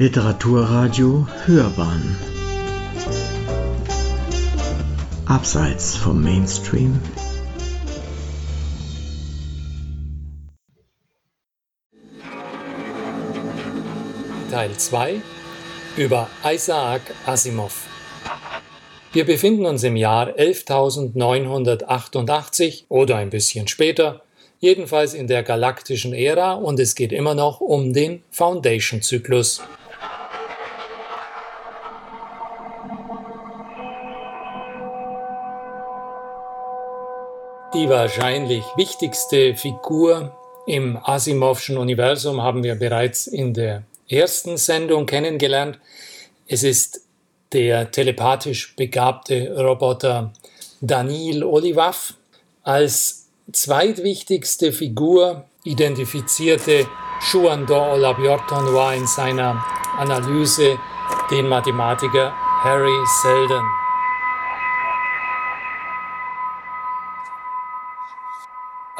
Literaturradio Hörbahn Abseits vom Mainstream Teil 2 über Isaac Asimov. Wir befinden uns im Jahr 11.988 oder ein bisschen später, jedenfalls in der galaktischen Ära und es geht immer noch um den Foundation-Zyklus. Die wahrscheinlich wichtigste Figur im Asimovschen Universum haben wir bereits in der ersten Sendung kennengelernt. Es ist der telepathisch begabte Roboter Daniel Olivav. Als zweitwichtigste Figur identifizierte Shuando Olabjortonwa in seiner Analyse den Mathematiker Harry Seldon.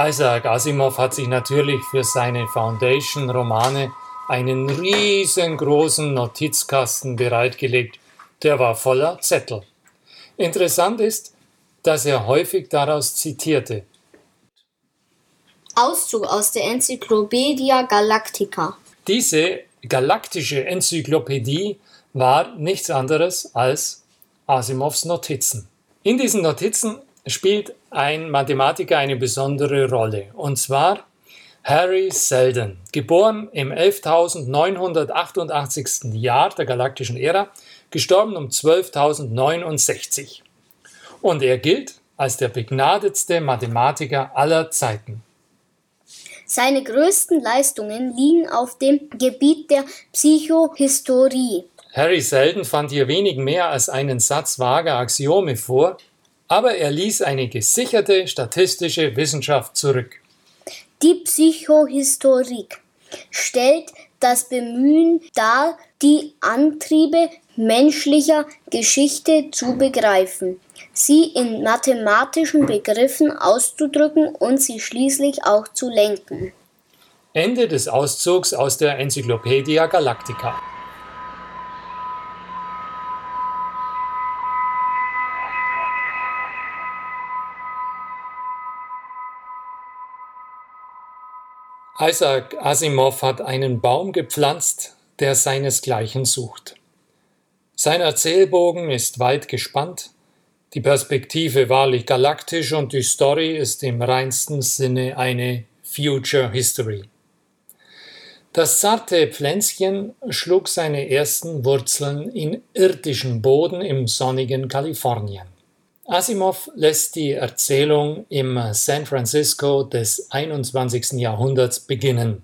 Isaac Asimov hat sich natürlich für seine Foundation-Romane einen riesengroßen Notizkasten bereitgelegt. Der war voller Zettel. Interessant ist, dass er häufig daraus zitierte. Auszug aus der Enzyklopädie Galactica. Diese galaktische Enzyklopädie war nichts anderes als Asimovs Notizen. In diesen Notizen spielt ein Mathematiker eine besondere Rolle, und zwar Harry Seldon, geboren im 11.988. Jahr der galaktischen Ära, gestorben um 12.069. Und er gilt als der begnadetste Mathematiker aller Zeiten. Seine größten Leistungen liegen auf dem Gebiet der Psychohistorie. Harry Seldon fand hier wenig mehr als einen Satz vager Axiome vor, aber er ließ eine gesicherte statistische Wissenschaft zurück. Die Psychohistorik stellt das Bemühen dar, die Antriebe menschlicher Geschichte zu begreifen, sie in mathematischen Begriffen auszudrücken und sie schließlich auch zu lenken. Ende des Auszugs aus der Enzyklopädie Galactica. Isaac Asimov hat einen Baum gepflanzt, der seinesgleichen sucht. Sein Erzählbogen ist weit gespannt, die Perspektive wahrlich galaktisch und die Story ist im reinsten Sinne eine Future History. Das zarte Pflänzchen schlug seine ersten Wurzeln in irdischen Boden im sonnigen Kalifornien. Asimov lässt die Erzählung im San Francisco des 21. Jahrhunderts beginnen.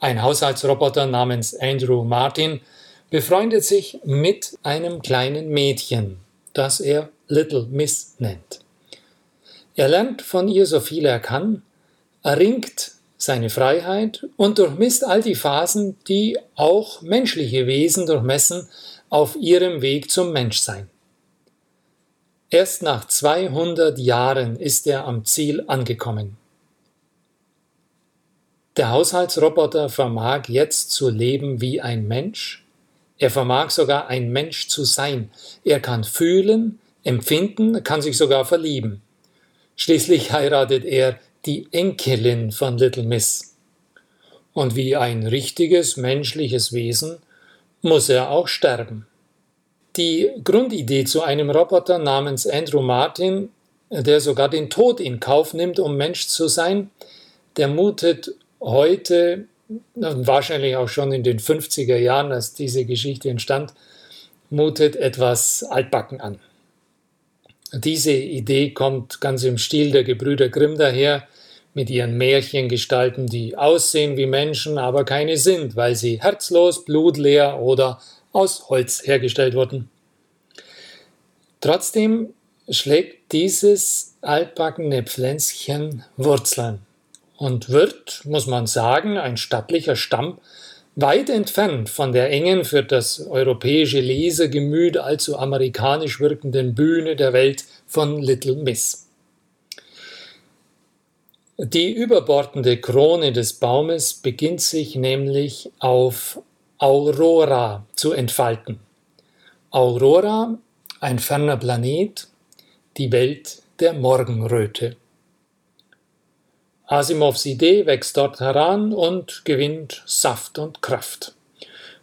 Ein Haushaltsroboter namens Andrew Martin befreundet sich mit einem kleinen Mädchen, das er Little Miss nennt. Er lernt von ihr so viel er kann, erringt seine Freiheit und durchmisst all die Phasen, die auch menschliche Wesen durchmessen auf ihrem Weg zum Menschsein. Erst nach 200 Jahren ist er am Ziel angekommen. Der Haushaltsroboter vermag jetzt zu leben wie ein Mensch. Er vermag sogar ein Mensch zu sein. Er kann fühlen, empfinden, kann sich sogar verlieben. Schließlich heiratet er die Enkelin von Little Miss. Und wie ein richtiges menschliches Wesen muss er auch sterben. Die Grundidee zu einem Roboter namens Andrew Martin, der sogar den Tod in Kauf nimmt, um Mensch zu sein, der mutet heute, wahrscheinlich auch schon in den 50er Jahren, als diese Geschichte entstand, mutet etwas altbacken an. Diese Idee kommt ganz im Stil der Gebrüder Grimm daher, mit ihren Märchengestalten, die aussehen wie Menschen, aber keine sind, weil sie herzlos, blutleer oder aus Holz hergestellt wurden. Trotzdem schlägt dieses altbackene Pflänzchen Wurzeln und wird, muss man sagen, ein stattlicher Stamm, weit entfernt von der engen, für das europäische Lesergemüt allzu amerikanisch wirkenden Bühne der Welt von Little Miss. Die überbordende Krone des Baumes beginnt sich nämlich auf Aurora zu entfalten. Aurora, ein ferner Planet, die Welt der Morgenröte. Asimovs Idee wächst dort heran und gewinnt Saft und Kraft.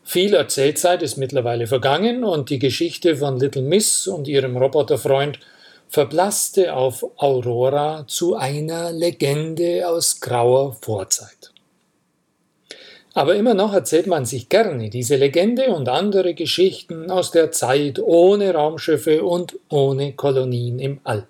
Viel Erzählzeit ist mittlerweile vergangen und die Geschichte von Little Miss und ihrem Roboterfreund verblasste auf Aurora zu einer Legende aus grauer Vorzeit. Aber immer noch erzählt man sich gerne diese Legende und andere Geschichten aus der Zeit ohne Raumschiffe und ohne Kolonien im All.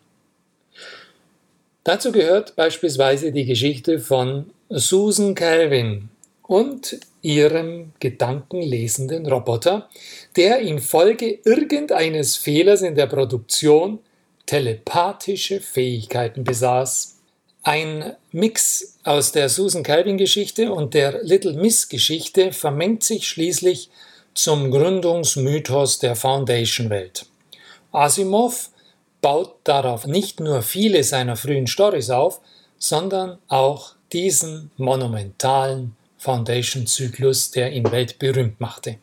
Dazu gehört beispielsweise die Geschichte von Susan Calvin und ihrem gedankenlesenden Roboter, der infolge irgendeines Fehlers in der Produktion telepathische Fähigkeiten besaß. Ein Mix aus der Susan Calvin Geschichte und der Little Miss Geschichte vermengt sich schließlich zum Gründungsmythos der Foundation Welt. Asimov baut darauf nicht nur viele seiner frühen Stories auf, sondern auch diesen monumentalen Foundation-Zyklus, der ihn weltberühmt machte.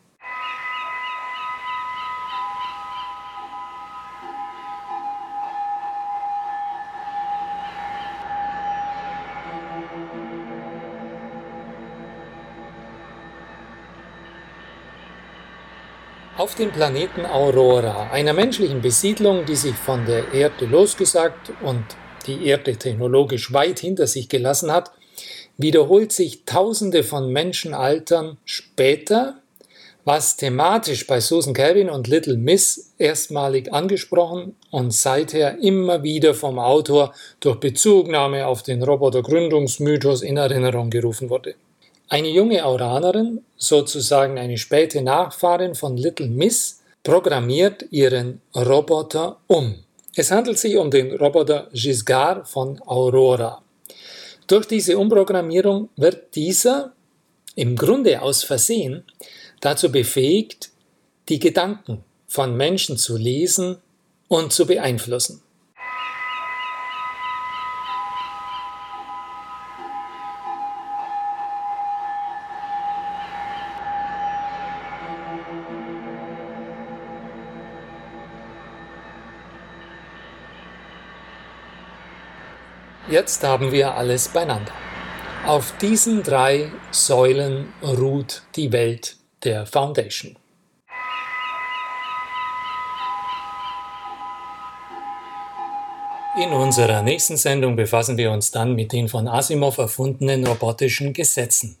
Auf dem Planeten Aurora, einer menschlichen Besiedlung, die sich von der Erde losgesagt und die Erde technologisch weit hinter sich gelassen hat, wiederholt sich Tausende von Menschenaltern später, was thematisch bei Susan Calvin und Little Miss erstmalig angesprochen und seither immer wieder vom Autor durch Bezugnahme auf den Robotergründungsmythos in Erinnerung gerufen wurde. Eine junge Auranerin, sozusagen eine späte Nachfahrin von Little Miss, programmiert ihren Roboter um. Es handelt sich um den Roboter Giscard von Aurora. Durch diese Umprogrammierung wird dieser, im Grunde aus Versehen, dazu befähigt, die Gedanken von Menschen zu lesen und zu beeinflussen. Jetzt haben wir alles beieinander. Auf diesen drei Säulen ruht die Welt der Foundation. In unserer nächsten Sendung befassen wir uns dann mit den von Asimov erfundenen robotischen Gesetzen.